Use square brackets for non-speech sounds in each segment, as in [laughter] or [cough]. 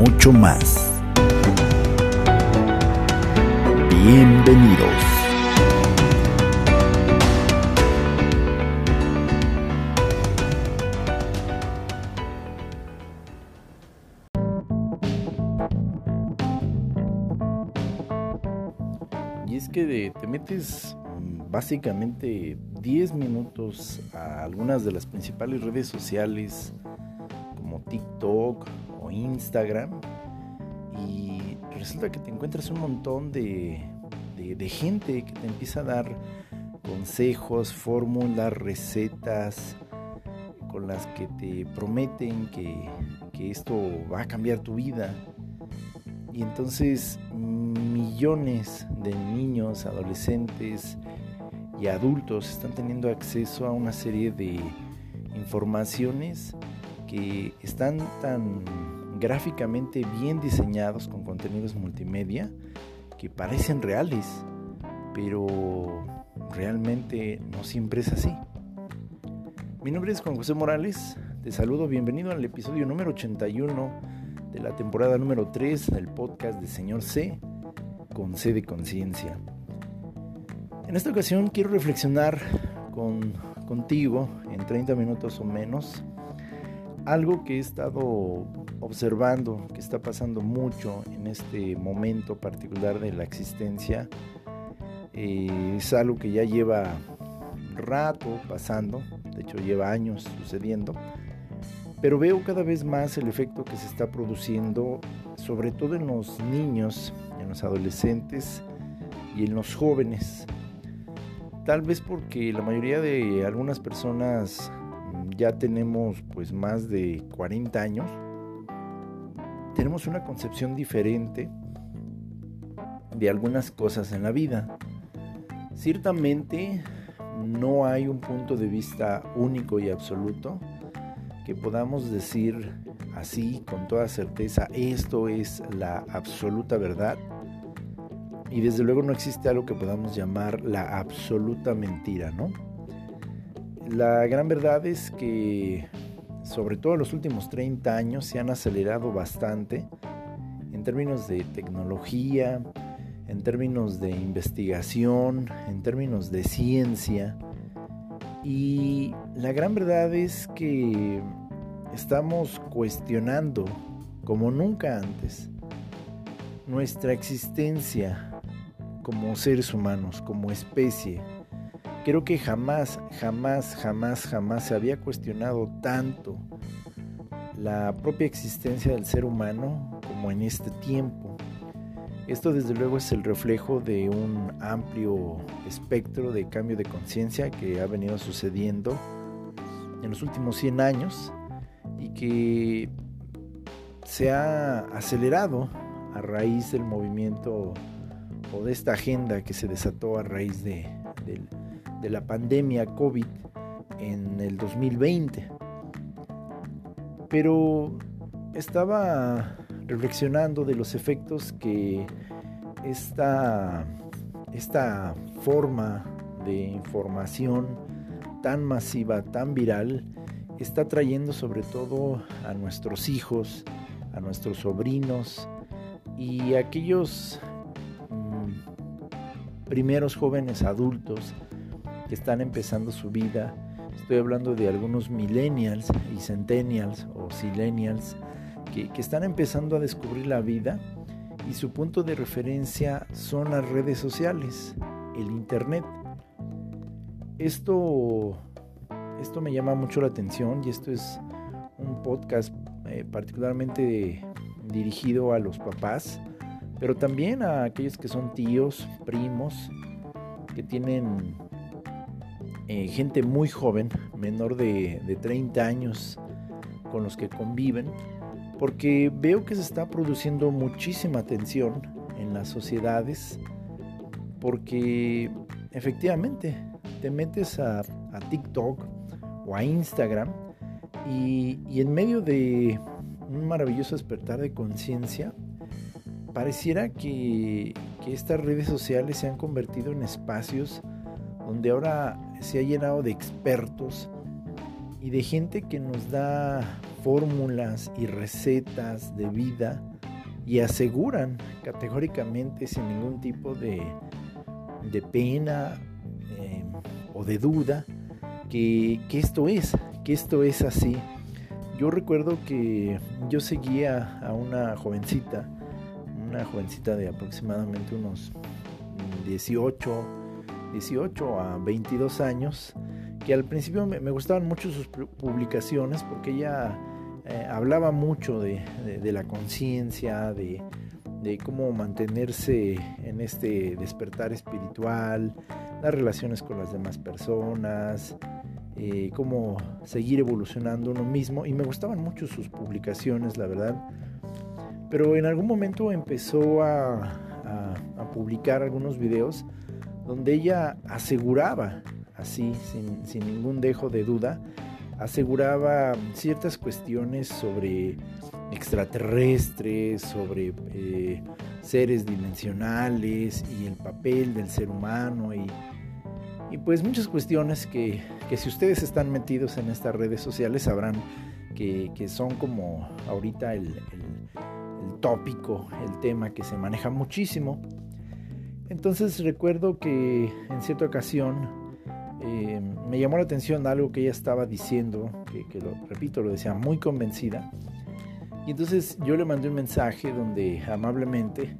mucho más. Bienvenidos. Y es que te metes mm, básicamente 10 minutos a algunas de las principales redes sociales como TikTok Instagram y resulta que te encuentras un montón de, de, gente que te empieza a dar consejos, fórmulas, recetas con las que te prometen que, que esto va a cambiar tu vida. Y entonces millones de niños, adolescentes y adultos están teniendo acceso a una serie de informaciones que están tan gráficamente bien diseñados con contenidos multimedia que parecen reales, pero realmente no siempre es así. Mi nombre es Juan José Morales, te saludo, bienvenido al episodio número 81 de la temporada número 3 del podcast de Señor C con C de conciencia. En esta ocasión quiero reflexionar con, contigo en 30 minutos o menos algo que he estado observando que está pasando mucho en este momento particular de la existencia. Eh, es algo que ya lleva rato pasando, de hecho lleva años sucediendo, pero veo cada vez más el efecto que se está produciendo, sobre todo en los niños en los adolescentes y en los jóvenes. Tal vez porque la mayoría de algunas personas mm, ya tenemos pues más de 40 años, tenemos una concepción diferente de algunas cosas en la vida. Ciertamente no hay un punto de vista único y absoluto que podamos decir así con toda certeza esto es la absoluta verdad y desde luego no existe algo que podamos llamar la absoluta mentira, ¿no? La gran verdad es que, sobre todo en los últimos 30 años, se han acelerado bastante en términos de tecnología, en términos de investigación, en términos de ciencia. Y la gran verdad es que estamos cuestionando, como nunca antes, nuestra existencia como seres humanos, como especie. Creo que jamás, jamás, jamás, jamás se había cuestionado tanto la propia existencia del ser humano como en este tiempo. Esto desde luego es el reflejo de un amplio espectro de cambio de conciencia que ha venido sucediendo en los últimos 100 años y que se ha acelerado a raíz del movimiento o de esta agenda que se desató a raíz de, la pandemia COVID en el 2020. Pero estaba reflexionando de los efectos que esta, esta forma de información tan masiva, tan viral, está trayendo sobre todo a nuestros hijos, a nuestros sobrinos y a aquellos primeros jóvenes adultos que están empezando su vida. Estoy hablando de algunos millennials y centennials o silenials que, están empezando a descubrir la vida y su punto de referencia son las redes sociales, el Internet. Esto, esto me llama mucho la atención y esto es un podcast eh, particularmente dirigido a los papás pero también a aquellos que son tíos, primos, que tienen eh, gente muy joven, menor de, de 30 años, con los que conviven, porque veo que se está produciendo muchísima tensión en las sociedades, porque efectivamente te metes a, TikTok o a Instagram y, en medio de un maravilloso despertar de conciencia, pareciera que, que estas redes sociales se han convertido en espacios donde ahora se ha llenado de expertos y de gente que nos da fórmulas y recetas de vida y aseguran categóricamente sin ningún tipo de, de pena eh, o de duda que, que, esto es, que esto es así. Yo recuerdo que yo seguía a una jovencita, una jovencita de aproximadamente unos 18, 18 a 22 años, que al principio me, gustaban mucho sus publicaciones porque ella eh, hablaba mucho de, la conciencia, de, cómo mantenerse en este despertar espiritual, las relaciones con las demás personas, eh, cómo seguir evolucionando uno mismo. Y me gustaban mucho sus publicaciones, la verdad. Pero en algún momento empezó a, a publicar algunos videos donde ella aseguraba así, sin, ningún dejo de duda, aseguraba ciertas cuestiones sobre extraterrestres, sobre eh, seres dimensionales y el papel del ser humano y, pues muchas cuestiones que, si ustedes están metidos en estas redes sociales sabrán que, son como ahorita el, el tópico, el tema que se maneja muchísimo. Entonces recuerdo que en cierta ocasión eh, me llamó la atención algo que ella estaba diciendo, que, lo repito, lo decía muy convencida. Y entonces yo le mandé un mensaje donde amablemente,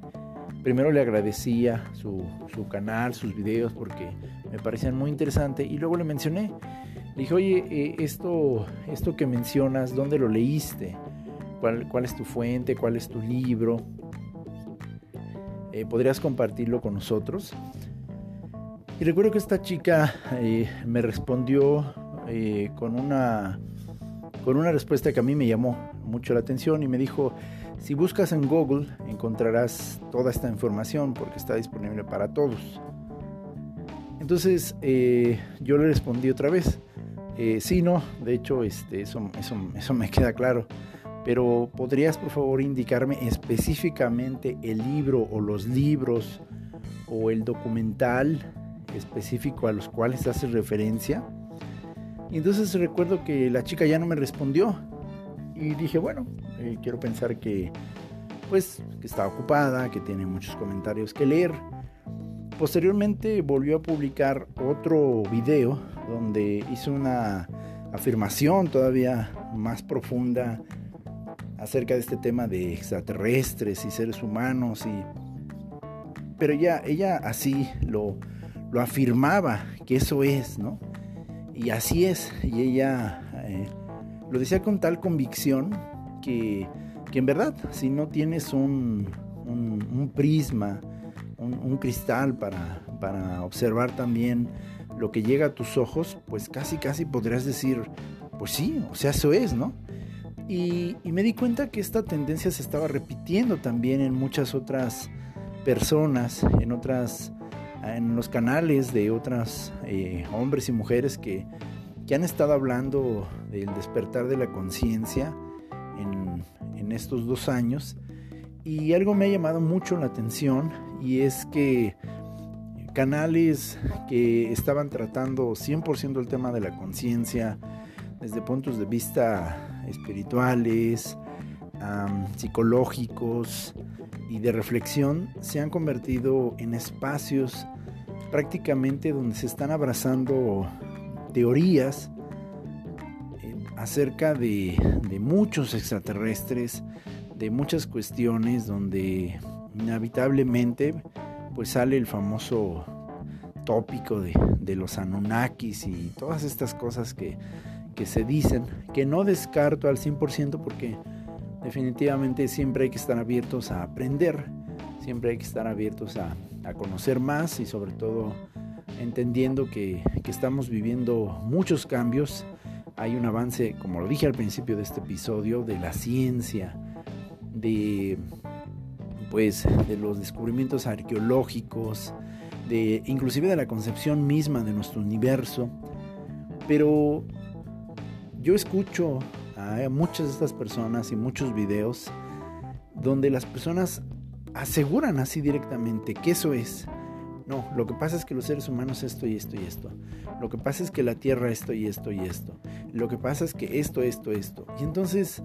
primero le agradecía su, canal, sus videos, porque me parecían muy interesantes, y luego le mencioné, le dije, oye, eh, esto, esto que mencionas, ¿dónde lo leíste? ¿Cuál, ¿Cuál, es tu fuente? ¿Cuál es tu libro? Eh, ¿Podrías compartirlo con nosotros? Y recuerdo que esta chica eh, me respondió eh, con, una, con una respuesta que a mí me llamó mucho la atención y me dijo, si buscas en Google encontrarás toda esta información porque está disponible para todos. Entonces eh, yo le respondí otra vez, sí, no, de hecho este, eso, eso, eso me queda claro, pero ¿podrías por favor indicarme específicamente el libro o los libros o el documental específico a los cuales hace referencia. Y entonces recuerdo que la chica ya no me respondió. Y dije, bueno, eh, quiero pensar que pues que está ocupada, que tiene muchos comentarios que leer. Posteriormente volvió a publicar otro video donde hizo una afirmación todavía más profunda acerca de este tema de extraterrestres y seres humanos y pero ya ella así lo lo afirmaba, que eso es, ¿no? Y así es, y ella eh, lo decía con tal convicción que, en verdad, si no tienes un, prisma, un, cristal para, para observar también lo que llega a tus ojos, pues casi, casi podrías decir, pues sí, o sea, eso es, ¿no? Y, me di cuenta que esta tendencia se estaba repitiendo también en muchas otras personas, en otras en los canales de otras eh, hombres y mujeres que, han estado hablando del despertar de la conciencia en, en, estos dos años. Y algo me ha llamado mucho la atención y es que canales que estaban tratando 100% el tema de la conciencia desde puntos de vista espirituales, psicológicos y de reflexión se han convertido en espacios prácticamente donde se están abrazando teorías eh, acerca de, muchos extraterrestres, de muchas cuestiones donde inevitablemente pues sale el famoso tópico de, de los Anunnakis y todas estas cosas que, que se dicen, que no descarto al 100% porque definitivamente siempre hay que estar abiertos a aprender, siempre hay que estar abiertos a, conocer más y sobre todo entendiendo que, estamos viviendo muchos cambios. Hay un avance, como lo dije al principio de este episodio, de la ciencia, de pues de los descubrimientos arqueológicos, de inclusive de la concepción misma de nuestro universo. Pero yo escucho a muchas de estas personas y muchos videos donde las personas aseguran así directamente que eso es. No, lo que pasa es que los seres humanos esto y esto y esto. Lo que pasa es que la Tierra esto y esto y esto. Lo que pasa es que esto, esto, esto. Y entonces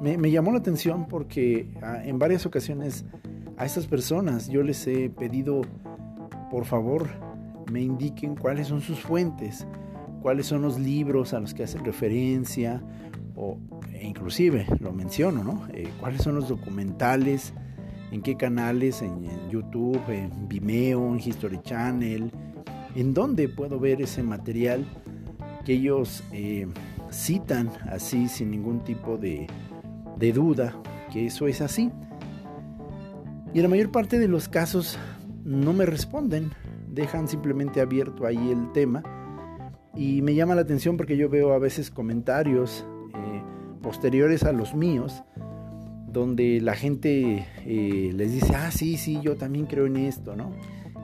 me, llamó la atención porque ah, en varias ocasiones a estas personas yo les he pedido, por favor, me indiquen cuáles son sus fuentes, cuáles son los libros a los que hacen referencia, o e inclusive lo menciono, ¿no? Eh, cuáles son los documentales, en qué canales, en, YouTube, en Vimeo, en History Channel, en dónde puedo ver ese material que ellos eh, citan así sin ningún tipo de, duda que eso es así. Y la mayor parte de los casos no me responden, dejan simplemente abierto ahí el tema. Y me llama la atención porque yo veo a veces comentarios eh, posteriores a los míos, donde la gente eh, les dice, ah, sí, sí, yo también creo en esto, ¿no?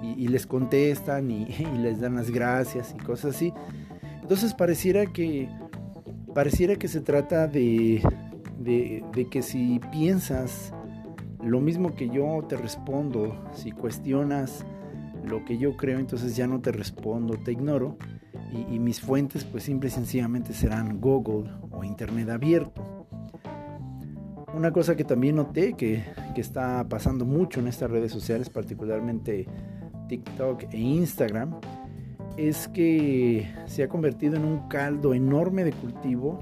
Y, les contestan [laughs] y, les dan las gracias y cosas así. Entonces pareciera que, pareciera que se trata de, de, de que si piensas lo mismo que yo te respondo, si cuestionas lo que yo creo, entonces ya no te respondo, te ignoro. Y, mis fuentes pues simple y sencillamente serán Google o Internet abierto. Una cosa que también noté que, que está pasando mucho en estas redes sociales, particularmente TikTok e Instagram, es que se ha convertido en un caldo enorme de cultivo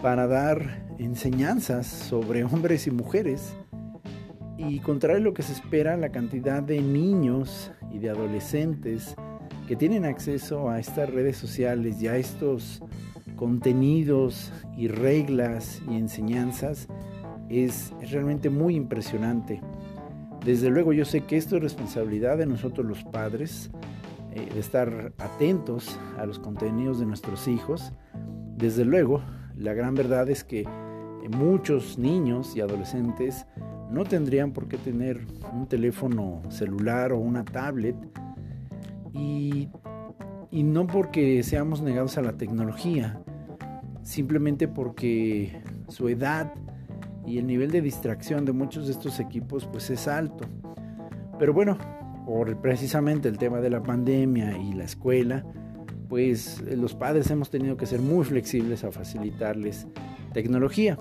para dar enseñanzas sobre hombres y mujeres y contrario a lo que se espera, la cantidad de niños y de adolescentes que tienen acceso a estas redes sociales y a estos contenidos y reglas y enseñanzas es, realmente muy impresionante. Desde luego yo sé que esto es responsabilidad de nosotros los padres, eh, de estar atentos a los contenidos de nuestros hijos. Desde luego, la gran verdad es que muchos niños y adolescentes no tendrían por qué tener un teléfono celular o una tablet y, no porque seamos negados a la tecnología, simplemente porque su edad y el nivel de distracción de muchos de estos equipos pues es alto. Pero bueno, por precisamente el tema de la pandemia y la escuela, pues los padres hemos tenido que ser muy flexibles a facilitarles tecnología.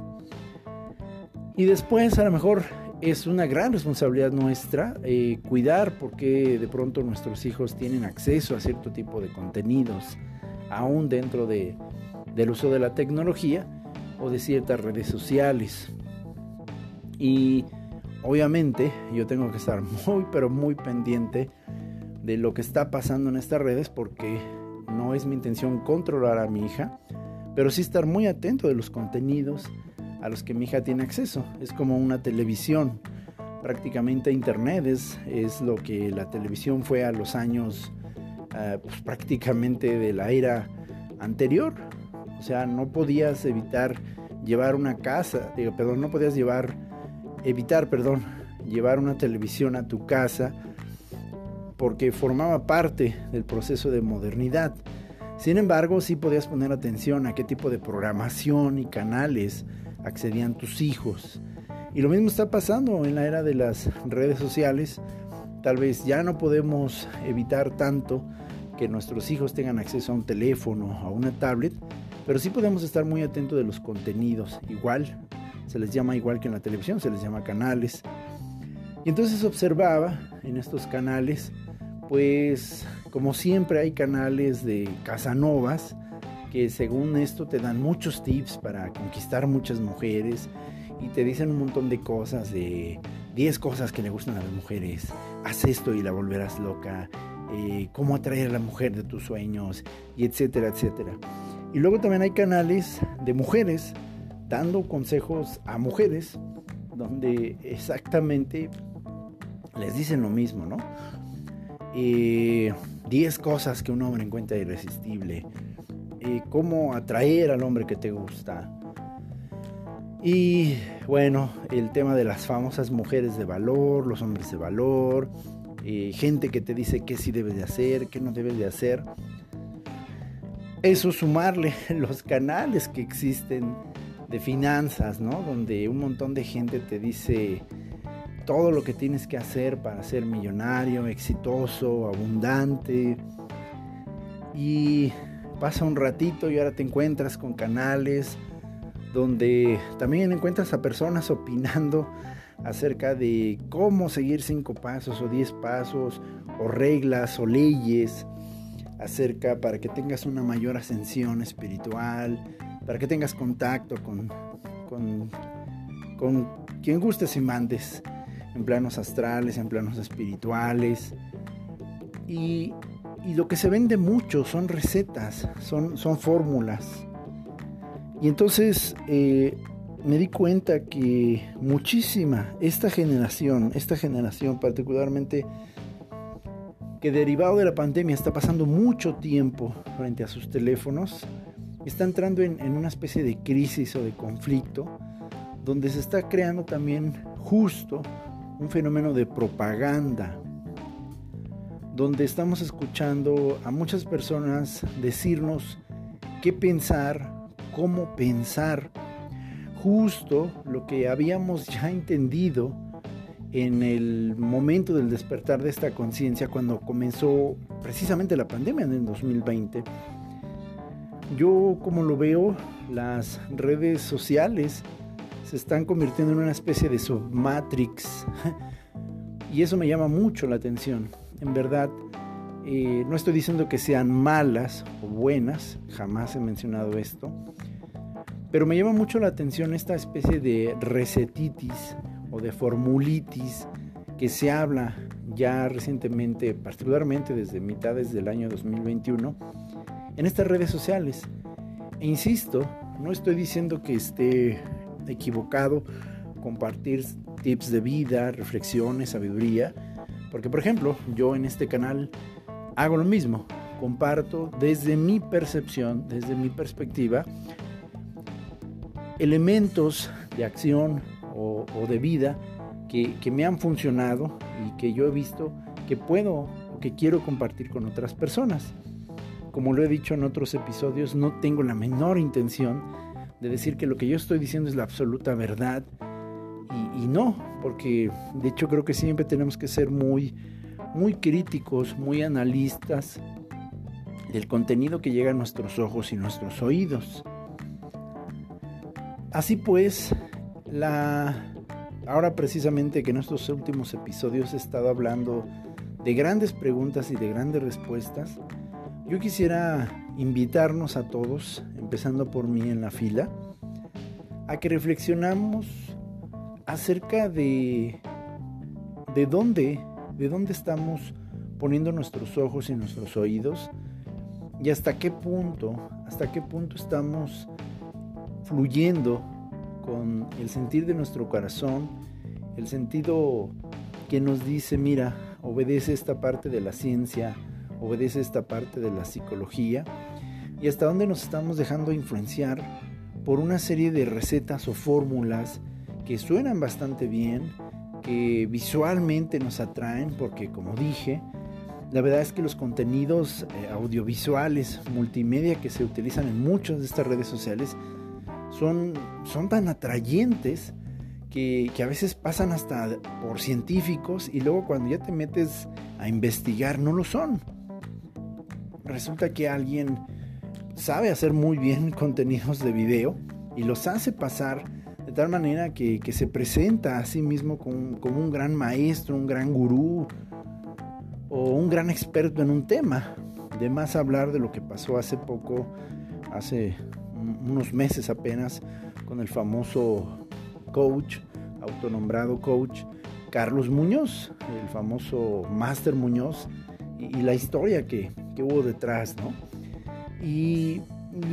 Y después a lo mejor es una gran responsabilidad nuestra eh, cuidar porque de pronto nuestros hijos tienen acceso a cierto tipo de contenidos, aún dentro de, del uso de la tecnología o de ciertas redes sociales. Y obviamente yo tengo que estar [laughs] muy, pero muy pendiente de lo que está pasando en estas redes porque no es mi intención controlar a mi hija, pero sí estar muy atento de los contenidos a los que mi hija tiene acceso. Es como una televisión, prácticamente internet es, es lo que la televisión fue a los años ah, pues, prácticamente de la era anterior. O sea, no podías evitar llevar una casa, perdón, no podías llevar, evitar, perdón, llevar una televisión a tu casa porque formaba parte del proceso de modernidad. Sin embargo, sí podías poner atención a qué tipo de programación y canales accedían tus hijos. Y lo mismo está pasando en la era de las redes sociales. Tal vez ya no podemos evitar tanto que nuestros hijos tengan acceso a un teléfono, a una tablet, pero sí podemos estar muy atentos de los contenidos. Igual, se les llama igual que en la televisión, se les llama canales. Y entonces observaba en estos canales, pues como siempre hay canales de Casanovas, que según esto te dan muchos tips para conquistar muchas mujeres y te dicen un montón de cosas, de 10 cosas que le gustan a las mujeres, haz esto y la volverás loca, eh, cómo atraer a la mujer de tus sueños, y etcétera, etcétera. Y luego también hay canales de mujeres dando consejos a mujeres, donde exactamente les dicen lo mismo, ¿no? 10 eh, cosas que un hombre encuentra irresistible, cómo atraer al hombre que te gusta. Y bueno, el tema de las famosas mujeres de valor, los hombres de valor, eh, gente que te dice qué sí debes de hacer, qué no debes de hacer. Eso sumarle [laughs] los canales que existen de finanzas, ¿no? Donde un montón de gente te dice todo lo que tienes que hacer para ser millonario, exitoso, abundante. Y pasa un ratito y ahora te encuentras con canales donde también encuentras a personas [laughs] opinando acerca de cómo seguir cinco pasos o diez pasos o reglas o leyes acerca para que tengas una mayor ascensión espiritual, para que tengas contacto con, con, con quien gustes y mandes en planos astrales, en planos espirituales. Y, y lo que se vende mucho son recetas, son, son fórmulas. Y entonces eh, me di cuenta que muchísima, esta generación, esta generación particularmente, que derivado de la pandemia está pasando mucho tiempo frente a sus teléfonos, está entrando en, en una especie de crisis o de conflicto, donde se está creando también justo un fenómeno de propaganda, donde estamos escuchando a muchas personas decirnos qué pensar, cómo pensar, justo lo que habíamos ya entendido en el momento del despertar de esta conciencia cuando comenzó precisamente la pandemia en el 2020. Yo como lo veo, las redes sociales se están convirtiendo en una especie de submatrix. [laughs] Y eso me llama mucho la atención. En verdad, eh, no estoy diciendo que sean malas o buenas, jamás he mencionado esto. Pero me llama mucho la atención esta especie de recetitis o de formulitis que se habla ya recientemente, particularmente desde mitades del año 2021, en estas redes sociales. E insisto, no estoy diciendo que esté equivocado compartir tips de vida, reflexiones, sabiduría, porque por ejemplo yo en este canal hago lo mismo, comparto desde mi percepción, desde mi perspectiva, elementos de acción o, de vida que, me han funcionado y que yo he visto que puedo o que quiero compartir con otras personas. Como lo he dicho en otros episodios, no tengo la menor intención de decir que lo que yo estoy diciendo es la absoluta verdad. Y, no, porque de hecho creo que siempre tenemos que ser muy, muy críticos, muy analistas del contenido que llega a nuestros ojos y nuestros oídos. Así pues, la ahora precisamente que en estos últimos episodios he estado hablando de grandes preguntas y de grandes respuestas, yo quisiera invitarnos a todos, empezando por mí en la fila, a que reflexionamos acerca de de dónde, de dónde estamos poniendo nuestros ojos y nuestros oídos y hasta qué punto, hasta qué punto estamos fluyendo con el sentir de nuestro corazón, el sentido que nos dice, mira, obedece esta parte de la ciencia, obedece esta parte de la psicología y hasta dónde nos estamos dejando influenciar por una serie de recetas o fórmulas que suenan bastante bien, que visualmente nos atraen, porque como dije, la verdad es que los contenidos eh, audiovisuales, multimedia que se utilizan en muchas de estas redes sociales son, son tan atrayentes que, que, a veces pasan hasta por científicos y luego cuando ya te metes a investigar no lo son. Resulta que alguien sabe hacer muy bien [laughs] contenidos de video y los hace pasar tal manera que, se presenta a sí mismo como, como, un gran maestro, un gran gurú o un gran experto en un tema. De más hablar de lo que pasó hace poco, hace unos meses apenas, con el famoso coach, autonombrado coach, Carlos Muñoz, el famoso Master Muñoz, y la historia que, que hubo detrás, ¿no? Y,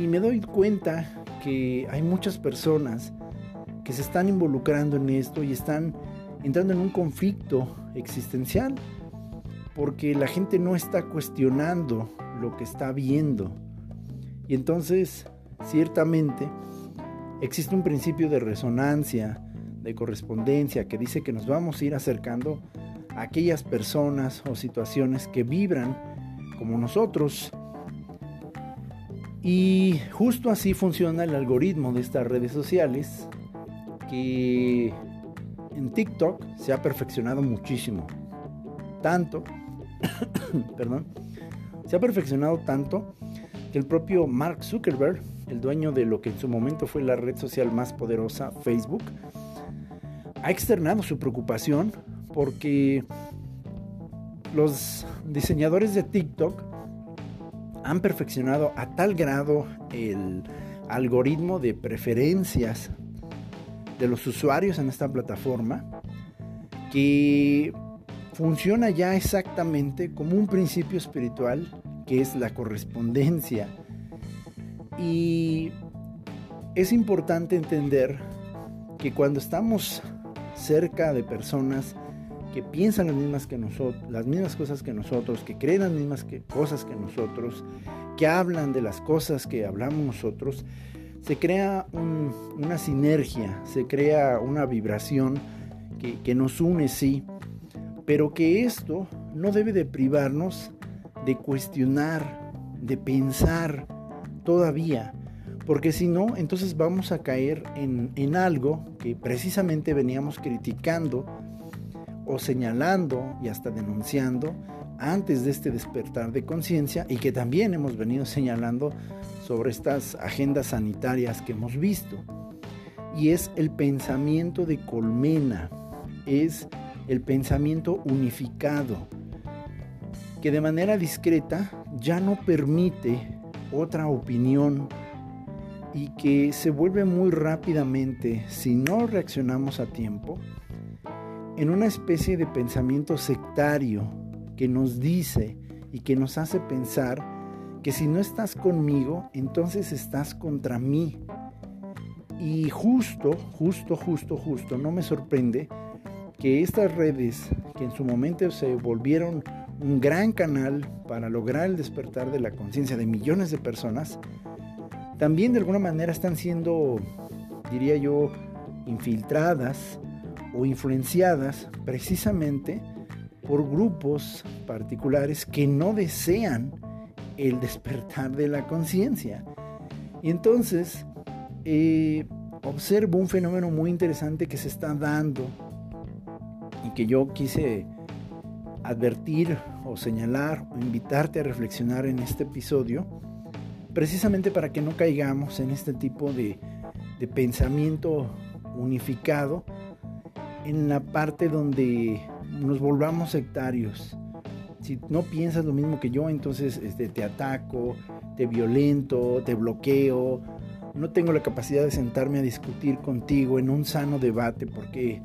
me doy cuenta que hay muchas personas que se están involucrando en esto y están entrando en un conflicto existencial porque la gente no está cuestionando lo que está viendo. Y entonces, ciertamente, existe un principio de resonancia, de correspondencia, que dice que nos vamos a ir acercando a aquellas personas o situaciones que vibran como nosotros. Y justo así funciona el algoritmo de estas redes sociales, que en TikTok se ha perfeccionado muchísimo. Tanto, [coughs] perdón, se ha perfeccionado tanto que el propio Mark Zuckerberg, el dueño de lo que en su momento fue la red social más poderosa, Facebook, ha externado su preocupación porque los diseñadores de TikTok han perfeccionado a tal grado el algoritmo de preferencias de los usuarios en esta plataforma que funciona ya exactamente como un principio espiritual que es la correspondencia. Y es importante entender que cuando estamos cerca de personas que piensan las mismas, que las mismas cosas que nosotros, que creen las mismas cosas que nosotros, que hablan de las cosas que hablamos nosotros, se crea una sinergia, se crea una vibración que, nos une, sí, pero que esto no debe de privarnos de cuestionar, de pensar todavía, porque si no, entonces vamos a caer en, en algo que precisamente veníamos criticando o señalando y hasta denunciando antes de este despertar de conciencia y que también hemos venido señalando sobre estas agendas sanitarias que hemos visto. Y es el pensamiento de colmena, es el pensamiento unificado, que de manera discreta ya no permite otra opinión y que se vuelve muy rápidamente, si no reaccionamos a tiempo, en una especie de pensamiento sectario que nos dice y que nos hace pensar que si no estás conmigo, entonces estás contra mí. Y justo, justo, justo, justo, no me sorprende que estas redes, que en su momento se volvieron un gran canal para lograr el despertar de la conciencia de millones de personas, también de alguna manera están siendo, diría yo, infiltradas o influenciadas precisamente por grupos particulares que no desean el despertar de la conciencia. Y entonces eh, observo un fenómeno muy interesante que se está dando y que yo quise advertir o señalar o invitarte a reflexionar en este episodio, precisamente para que no caigamos en este tipo de, de pensamiento unificado en la parte donde nos volvamos sectarios. Si no piensas lo mismo que yo, entonces este, te ataco, te violento, te bloqueo. No tengo la capacidad de sentarme a discutir contigo en un sano debate porque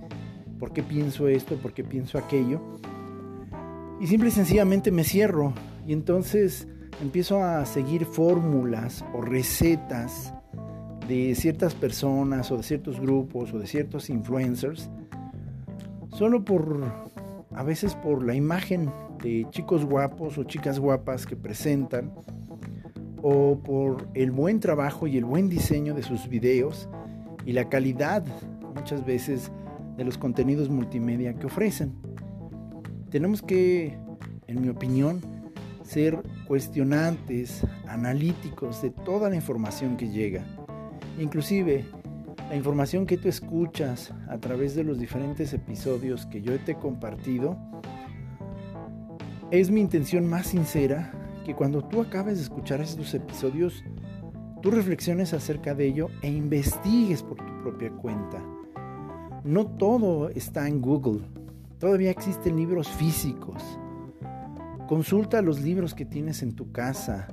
por qué pienso esto, por qué pienso aquello. Y simple y sencillamente me cierro y entonces empiezo a seguir fórmulas o recetas de ciertas personas o de ciertos grupos o de ciertos influencers solo por, a veces por la imagen de chicos guapos o chicas guapas que presentan, o por el buen trabajo y el buen diseño de sus videos y la calidad muchas veces de los contenidos multimedia que ofrecen. Tenemos que, en mi opinión, ser cuestionantes, analíticos de toda la información que llega. Inclusive la información que tú escuchas a través de los diferentes episodios que yo te he compartido, es mi intención más sincera que cuando tú acabes de escuchar estos episodios, tú reflexiones acerca de ello e investigues por tu propia cuenta. No todo está en Google, todavía existen libros físicos. Consulta los libros que tienes en tu casa.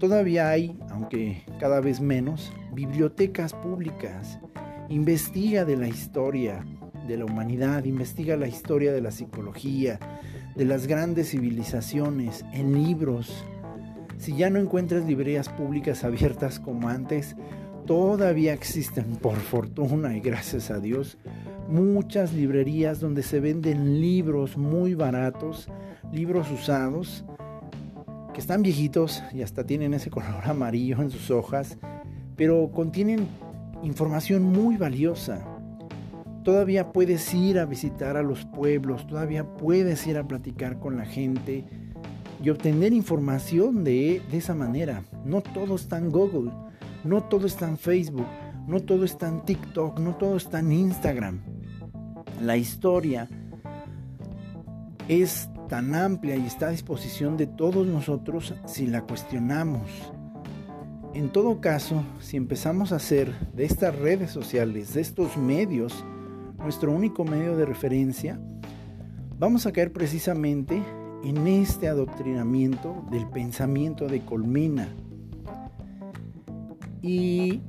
Todavía hay, aunque cada vez menos, bibliotecas públicas Investiga de la historia de la humanidad, investiga la historia de la psicología, de las grandes civilizaciones, en libros. Si ya no encuentras librerías públicas [laughs] abiertas como antes, todavía existen, por fortuna y gracias a Dios, muchas librerías donde se venden libros muy baratos, libros usados, que están viejitos y hasta tienen ese [laughs] color amarillo en sus hojas, pero contienen información muy valiosa. Todavía puedes ir a visitar a los pueblos, todavía puedes ir a platicar con la gente y obtener información de, de esa manera. No todo está en Google, no todo está en Facebook, no todo está en TikTok, no todo está en Instagram. La historia es tan amplia y está a disposición de todos nosotros si la cuestionamos. En todo caso, si empezamos a hacer de estas redes sociales, de estos medios, nuestro único medio de referencia, vamos a caer precisamente en este adoctrinamiento del pensamiento de colmena. Y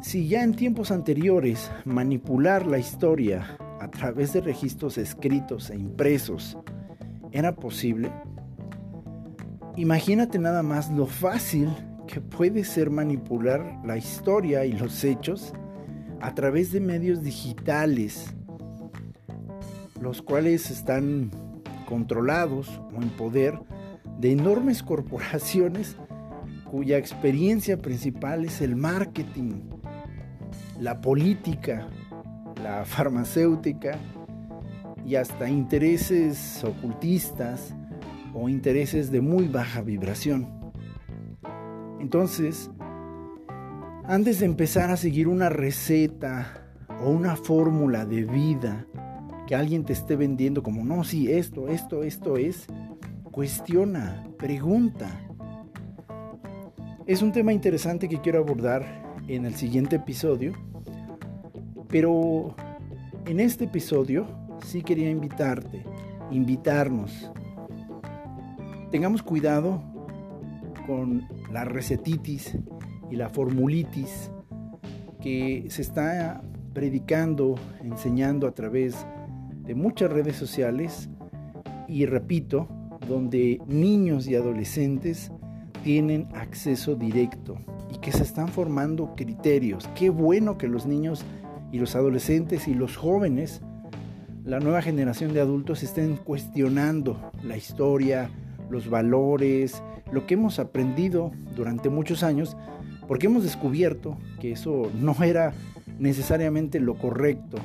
si ya en tiempos anteriores manipular la historia a través de registros escritos e impresos era posible, imagínate nada más lo fácil que puede ser manipular la historia y los hechos a través de medios digitales, los cuales están controlados o en poder de enormes corporaciones cuya experiencia principal es el marketing, la política, la farmacéutica y hasta intereses ocultistas o intereses de muy baja vibración. Entonces, antes de empezar a seguir una receta o una fórmula de vida que alguien te esté vendiendo como, no, sí, esto, esto, esto es, cuestiona, pregunta. Es un tema interesante que quiero abordar en el siguiente episodio, pero en este episodio sí quería invitarte, invitarnos. Tengamos cuidado con la recetitis y la formulitis que se está predicando, enseñando a través de muchas redes sociales y repito, donde niños y adolescentes tienen acceso directo y que se están formando criterios. Qué bueno que los niños y los adolescentes y los jóvenes, la nueva generación de adultos estén cuestionando la historia, los valores, lo que hemos aprendido durante muchos años, porque hemos descubierto que eso no era necesariamente lo correcto,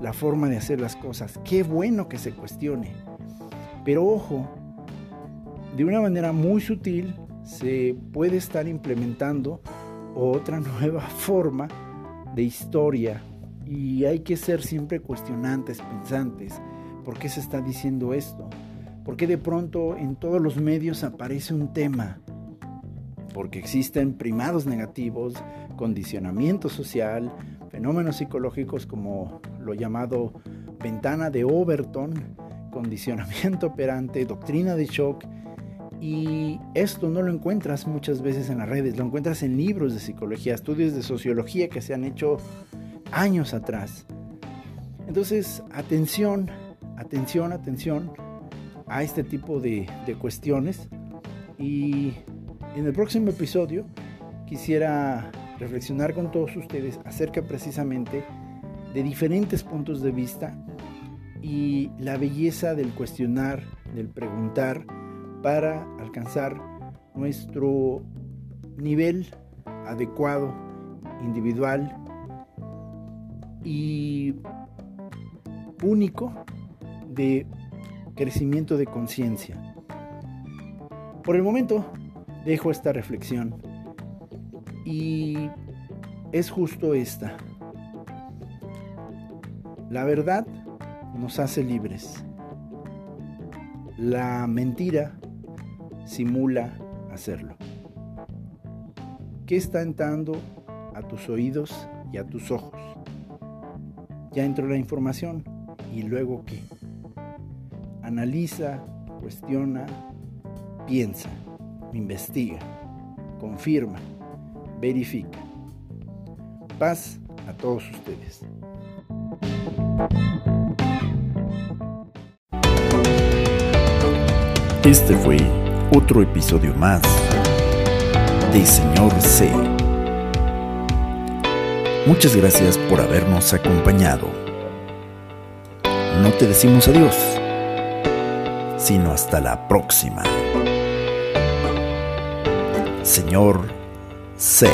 la forma de hacer las cosas. Qué bueno que se cuestione. Pero ojo, de una manera muy sutil se puede estar implementando otra [laughs] nueva forma de historia y hay que ser siempre cuestionantes, pensantes. ¿Por qué se está diciendo esto? ¿Por de pronto en todos los medios aparece un tema? Porque existen primados negativos, condicionamiento social, fenómenos psicológicos como lo llamado ventana de Overton, condicionamiento operante, doctrina de shock, y esto no lo encuentras muchas veces en las redes, lo encuentras en libros de psicología, estudios de sociología que se han hecho años atrás. Entonces, atención, atención, atención a este tipo de, cuestiones. Y en el próximo episodio quisiera reflexionar con todos ustedes acerca precisamente de diferentes puntos de vista y la belleza del cuestionar, del preguntar, para alcanzar nuestro nivel adecuado, individual y único de crecimiento de conciencia. Por el momento dejo esta reflexión y es justo esta. La verdad nos hace libres. La mentira simula hacerlo. ¿Qué está entrando a tus oídos y a tus ojos? Ya entró la información y luego qué? Analiza, cuestiona, piensa, investiga, confirma, verifica. Paz a todos ustedes. Este fue otro episodio más de Señor C. Muchas gracias por habernos acompañado. No te decimos adiós sino hasta la próxima. Señor C.